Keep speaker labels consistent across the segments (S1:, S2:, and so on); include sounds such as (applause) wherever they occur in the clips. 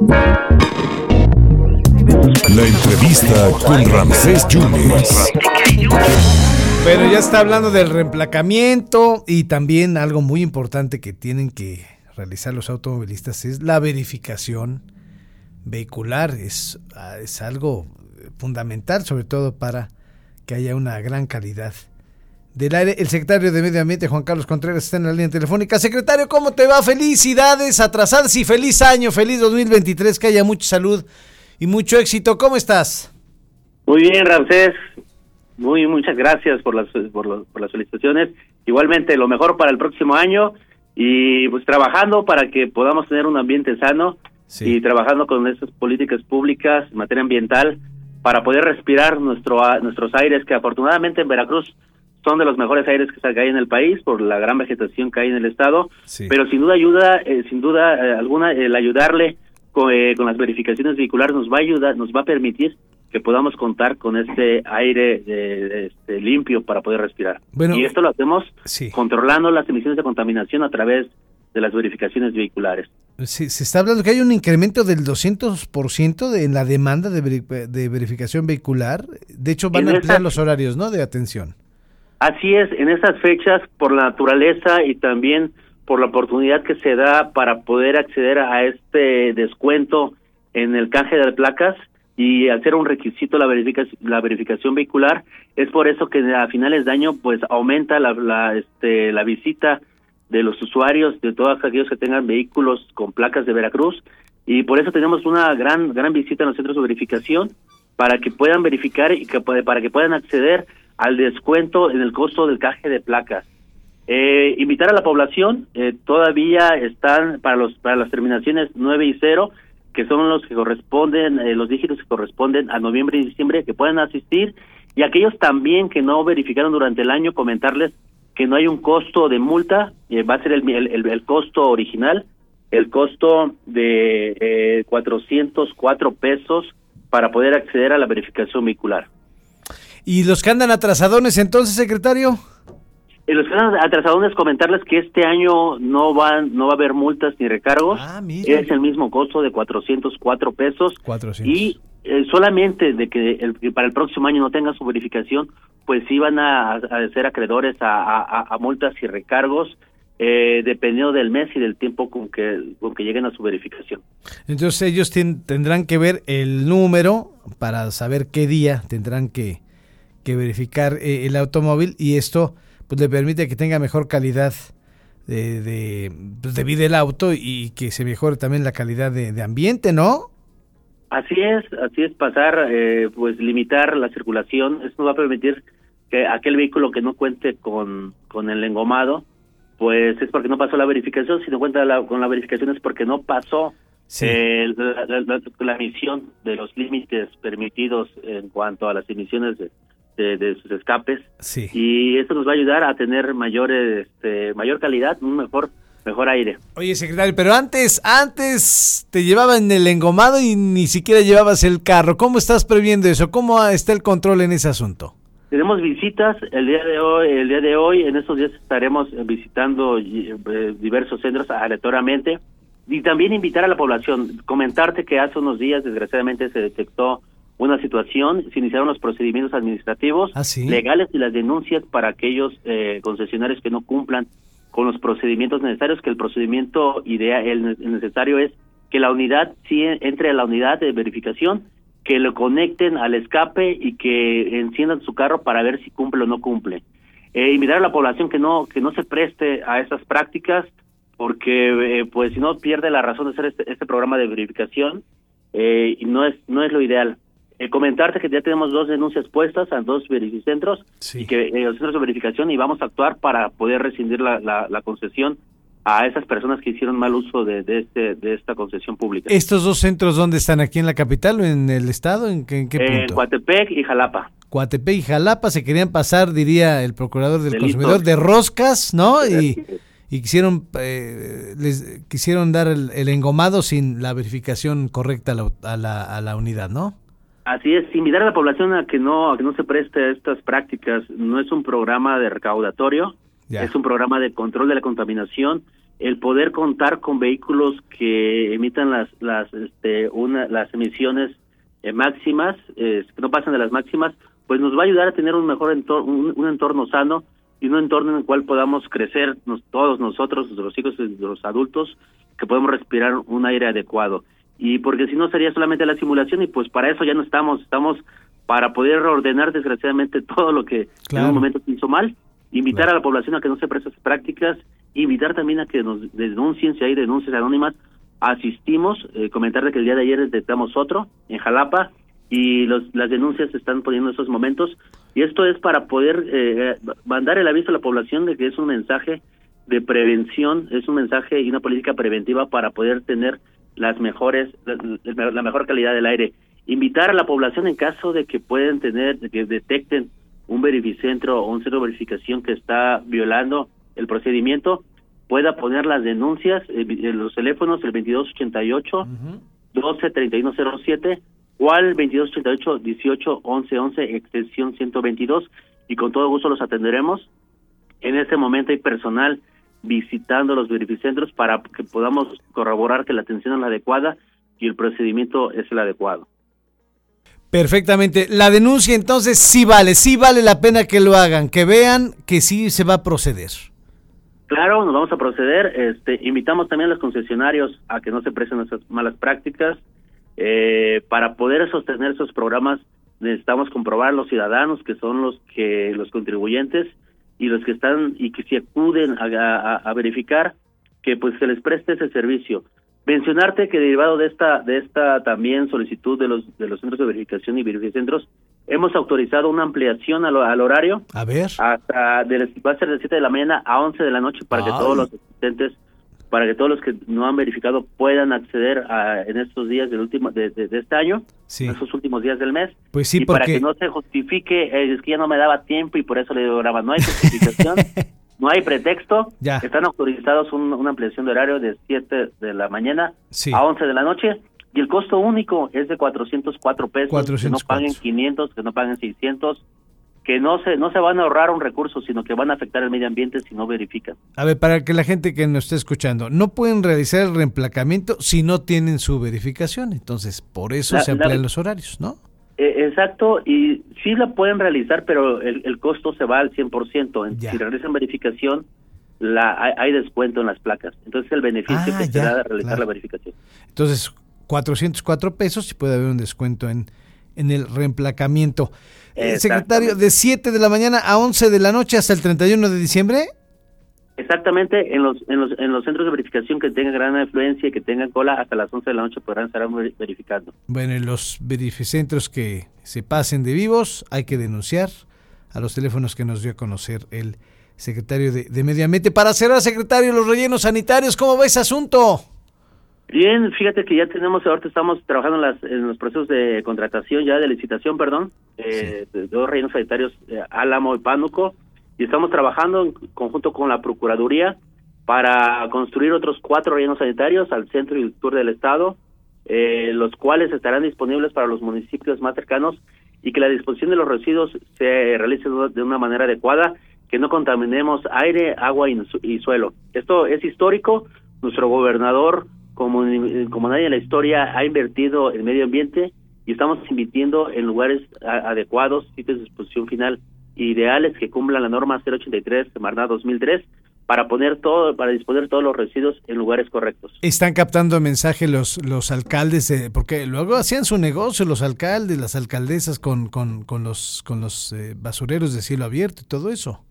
S1: La entrevista con Ramsés Yunes.
S2: Bueno, ya está hablando del reemplacamiento y también algo muy importante que tienen que realizar los automovilistas es la verificación vehicular. Es, ah, es algo fundamental, sobre todo para que haya una gran calidad del aire. El secretario de Medio Ambiente, Juan Carlos Contreras, está en la línea telefónica. Secretario, ¿cómo te va? Felicidades atrasadas y feliz año, feliz 2023, que haya mucha salud y mucho éxito. ¿Cómo estás?
S3: Muy bien, Ramsés. Muy, muchas gracias por las, por, por las felicitaciones. Igualmente, lo mejor para el próximo año y pues trabajando para que podamos tener un ambiente sano
S2: Sí.
S3: y trabajando con esas políticas públicas en materia ambiental para poder respirar nuestro nuestros aires que afortunadamente en Veracruz son de los mejores aires que hay en el país por la gran vegetación que hay en el estado,
S2: Sí.
S3: pero sin duda ayuda, eh, sin duda eh, alguna el ayudarle con, eh, con las verificaciones vehiculares nos va a ayudar, nos va a permitir que podamos contar con este aire eh, este, limpio para poder respirar.
S2: Bueno,
S3: y esto lo hacemos
S2: Sí.
S3: controlando las emisiones de contaminación a través de las verificaciones vehiculares.
S2: Sí, se está hablando que hay un incremento del 200% de, en la demanda de, de verificación vehicular. De hecho, van
S3: En
S2: a ampliar los horarios, ¿no? De atención.
S3: Así es, en estas fechas, por la naturaleza y también por la oportunidad que se da para poder acceder a este descuento en el canje de placas y hacer un requisito la, verificación, la verificación vehicular, es por eso que a finales de año pues aumenta la, la, este, la visita de los usuarios, de todos aquellos que tengan vehículos con placas de Veracruz. Y por eso tenemos una gran gran visita en los centros de verificación para que puedan verificar y que para que puedan acceder al descuento en el costo del caje de placas. Eh, invitar a la población, eh, todavía están para los para las terminaciones 9 y 0, que son los que corresponden, eh, los dígitos que corresponden a noviembre y diciembre, que puedan asistir, y aquellos también que no verificaron durante el año, comentarles que no hay un costo de multa, eh, va a ser el, el, el- costo original, el costo de eh, 404 pesos para poder acceder a la verificación vehicular.
S2: ¿Y los que andan atrasadones entonces, secretario?
S3: En los casos atrasadones comentarles que este año no van no va a haber multas ni recargos.
S2: Ah, mira.
S3: es el mismo costo de 404 pesos
S2: 400.
S3: y eh, solamente de que, el, que para el próximo año no tengan su verificación, pues sí van a, a ser acreedores a, a- a multas y recargos eh, dependiendo del mes y del tiempo con que con que lleguen a su verificación.
S2: Entonces ellos tien- tendrán que ver el número para saber qué día tendrán que, que verificar eh, el automóvil y esto pues le permite que tenga mejor calidad de, de, pues, de vida el auto y que se mejore también la calidad de, de ambiente, ¿no?
S3: Así es, así es pasar, eh, pues limitar la circulación. Esto va a permitir que aquel vehículo que no cuente con, con el engomado, pues es porque no pasó la verificación. Si no cuenta la- con la verificación es porque no pasó
S2: Sí.
S3: eh, la, la- la- la emisión de los límites permitidos en cuanto a las emisiones de, de- de sus escapes.
S2: Sí.
S3: Y esto nos va a ayudar a tener mayor, este, mayor calidad, un mejor, mejor aire.
S2: Oye, secretario, pero antes, antes te llevaban el engomado y ni siquiera llevabas el carro. ¿Cómo estás previendo eso? ¿Cómo está el control en ese asunto?
S3: Tenemos visitas el día de hoy, el día de hoy, en estos días estaremos visitando eh, diversos centros aleatoriamente y también invitar a la población, comentarte que hace unos días desgraciadamente se detectó una situación, se iniciaron los procedimientos administrativos
S2: ¿Ah, sí?
S3: legales y las denuncias para aquellos eh, concesionarios que no cumplan con los procedimientos necesarios, que el procedimiento ideal, el el necesario es que la unidad sí entre a la unidad de verificación, que lo conecten al escape y que enciendan su carro para ver si cumple o no cumple. Eh, invitar a la población que no que no se preste a esas prácticas porque eh, pues si no pierde la razón de hacer este, este programa de verificación eh, y no es no es lo ideal. Eh, comentarte que ya tenemos dos denuncias puestas a dos verificentros
S2: Sí.
S3: y que eh, los centros de verificación y vamos a actuar para poder rescindir la, la, la concesión a esas personas que hicieron mal uso de, de, este, de esta concesión pública.
S2: ¿Estos dos centros dónde están? ¿Aquí en la capital o en el estado? ¿En qué, en qué
S3: Eh, en
S2: punto?
S3: Coatepec y Jalapa.
S2: Coatepec y Jalapa se querían pasar, diría el procurador del
S3: Delitos.
S2: consumidor, de roscas, ¿no? Y quisieron eh, les quisieron dar el, el engomado sin la verificación correcta a la, a la, a la unidad, ¿no?
S3: Así es, invitar a la población a que no a que no se preste a estas prácticas. No es un programa de recaudatorio, es un programa de control de la contaminación el poder contar con vehículos que emitan las las este, una, las emisiones eh, máximas, que no pasen de las máximas, pues nos va a ayudar a tener un mejor entorno, un, entorno sano y un entorno en el cual podamos crecer todos nosotros, los hijos de los adultos, que podemos respirar un aire adecuado. Y porque si no sería solamente la simulación y pues para eso ya no estamos, estamos para poder reordenar desgraciadamente (laughs) todo lo que en un momento se hizo mal, invitar a la población a que no se preste esas prácticas, invitar también a que nos denuncien si hay denuncias anónimas, asistimos, eh, comentar que el día de ayer detectamos otro en Jalapa y los, las denuncias se están poniendo en estos momentos y esto es para poder eh, mandar el aviso a la población de que es un mensaje de prevención, es un mensaje y una política preventiva para poder tener las mejores la, la mejor calidad del aire. Invitar a la población en caso de que pueden tener que detecten un verificentro o un centro de verificación que está violando el procedimiento pueda poner las denuncias en eh, los teléfonos el 2288 123107 o al 2288 18 11 extensión 122 y con todo gusto los atenderemos. En este momento hay personal visitando los verificentros para que podamos corroborar que la atención es la adecuada y el procedimiento es el adecuado.
S2: Perfectamente. La denuncia entonces sí vale, sí vale la pena que lo hagan, que vean que sí se va a proceder.
S3: Claro, nos vamos a proceder. Este, invitamos también a los concesionarios a que no se presten esas malas prácticas. Eh, para poder sostener esos programas necesitamos comprobar los ciudadanos que son los que los contribuyentes y los que están y que si acuden a, verificar que pues se les preste ese servicio. Mencionarte que derivado de esta de esta también solicitud de los de los centros de verificación y verificentros hemos autorizado una ampliación al, al horario.
S2: A ver.
S3: Hasta de, va a ser de 7 de la mañana a 11 de la noche para que todos los asistentes para que todos los que no han verificado puedan acceder a, en estos días del último de, este año, en estos últimos días del mes.
S2: Pues sí,
S3: y para que no se justifique, eh, es que ya no me daba tiempo y por eso le grababa. No hay justificación, (laughs) no hay pretexto. Ya. Están autorizados una ampliación de horario de 7 de la mañana a 11 de la noche. Y el costo único es de 404 pesos. Que no paguen 500, que no paguen 600 que no se no se van a ahorrar un recurso, sino que van a afectar el medio ambiente si no verifican.
S2: A ver, para que la gente que nos esté escuchando, no pueden realizar el reemplacamiento si no tienen su verificación, entonces por eso se amplían los horarios, ¿no?
S3: E, exacto, y sí la pueden realizar, pero el, costo se va al 100%. Si realizan verificación, la hay, descuento en las placas. Entonces el beneficio ah, que se da de realizar la verificación.
S2: Entonces, 404 pesos y puede haber un descuento en, en el reemplacamiento. Secretario, de 7 de la mañana a 11 de la noche hasta el 31 de diciembre.
S3: Exactamente, en los, en los, en los centros de verificación que tengan gran afluencia y que tengan cola, hasta las 11 de la noche podrán estar verificando.
S2: Bueno, en los verificentros que se pasen de vivos hay que denunciar a los teléfonos que nos dio a conocer el secretario de, de Medio Ambiente. Para cerrar, secretario, los rellenos sanitarios, ¿cómo va ese asunto?
S3: Bien, fíjate que ya tenemos, ahorita estamos trabajando en, las, en los procesos de contratación, ya de licitación, perdón, eh, de dos reinos sanitarios, eh, Álamo y Pánuco, y estamos trabajando en conjunto con la Procuraduría para construir otros cuatro rellenos sanitarios al centro y el sur del estado, eh, los cuales estarán disponibles para los municipios más cercanos y que la disposición de los residuos se realice de una manera adecuada, que no contaminemos aire, agua y suelo. Esto es histórico. Nuestro gobernador como, como nadie en la historia ha invertido en medio ambiente y estamos invirtiendo en lugares adecuados, sitios de exposición final ideales que cumplan la norma 083 de Marna 2003 para poner todo, para disponer todos los residuos en lugares correctos.
S2: Están captando mensaje los los alcaldes, porque luego hacían su negocio los alcaldes, las alcaldesas con, con, con los con los eh, basureros de cielo abierto y todo eso.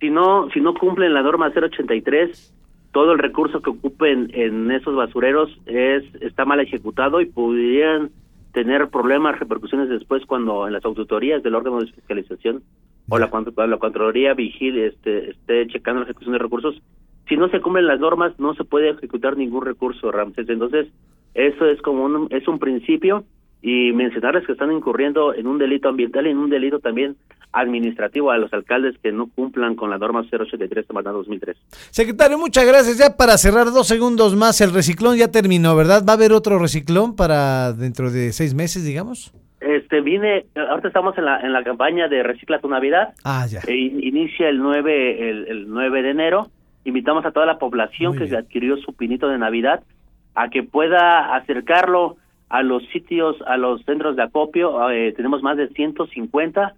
S3: Si no si no cumplen la norma 083 todo el recurso que ocupen en esos basureros es está mal ejecutado y podrían tener problemas, repercusiones después cuando en las auditorías del órgano de fiscalización o la, la Contraloría vigile, este, esté checando la ejecución de recursos. Si no se cumplen las normas, no se puede ejecutar ningún recurso, Ramses. Entonces, eso es como un, es un principio y mencionarles que están incurriendo en un delito ambiental y en un delito también administrativo a los alcaldes que no cumplan con la norma 083 de 2003.
S2: Secretario, muchas gracias. Ya para cerrar dos segundos más, el reciclón ya terminó, ¿verdad? ¿Va a haber otro reciclón para dentro de seis meses, digamos?
S3: Este, vine, ahorita estamos en la, en la campaña de Recicla tu Navidad.
S2: Ah, ya.
S3: E inicia el 9, el, el 9 de enero invitamos a toda la población que adquirió su pinito de Navidad a que pueda acercarlo a los sitios, a los centros de acopio. Eh, tenemos más de 150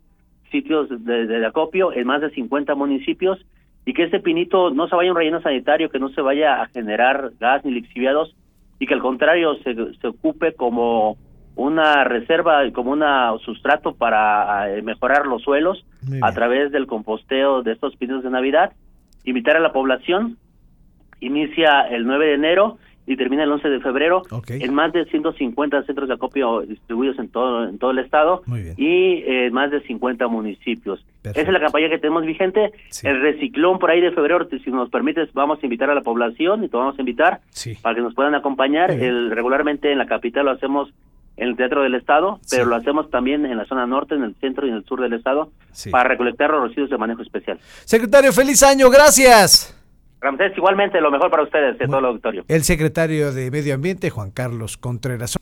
S3: sitios de, acopio en más de 50 municipios y que ese pinito no se vaya a un relleno sanitario, que no se vaya a generar gas ni lixiviados y que al contrario se, se ocupe como una reserva, como un sustrato para eh, mejorar los suelos a través del composteo de estos pinos de Navidad. Invitar a la población, inicia el 9 de enero y termina el 11 de febrero en más de 150 centros de acopio distribuidos en todo en todo el estado y en más de 50 municipios. Esa es la campaña que tenemos vigente. El reciclón por ahí de febrero, si nos permites, vamos a invitar a la población y te vamos a invitar para que nos puedan acompañar. El, regularmente en la capital lo hacemos en el Teatro del Estado, pero lo hacemos también en la zona norte, en el centro y en el sur del Estado, para recolectar los residuos de manejo especial.
S2: Secretario, feliz año, gracias.
S3: Ramsés, igualmente lo mejor para ustedes, de todo el auditorio.
S2: El secretario de Medio Ambiente, Juan Carlos Contreras.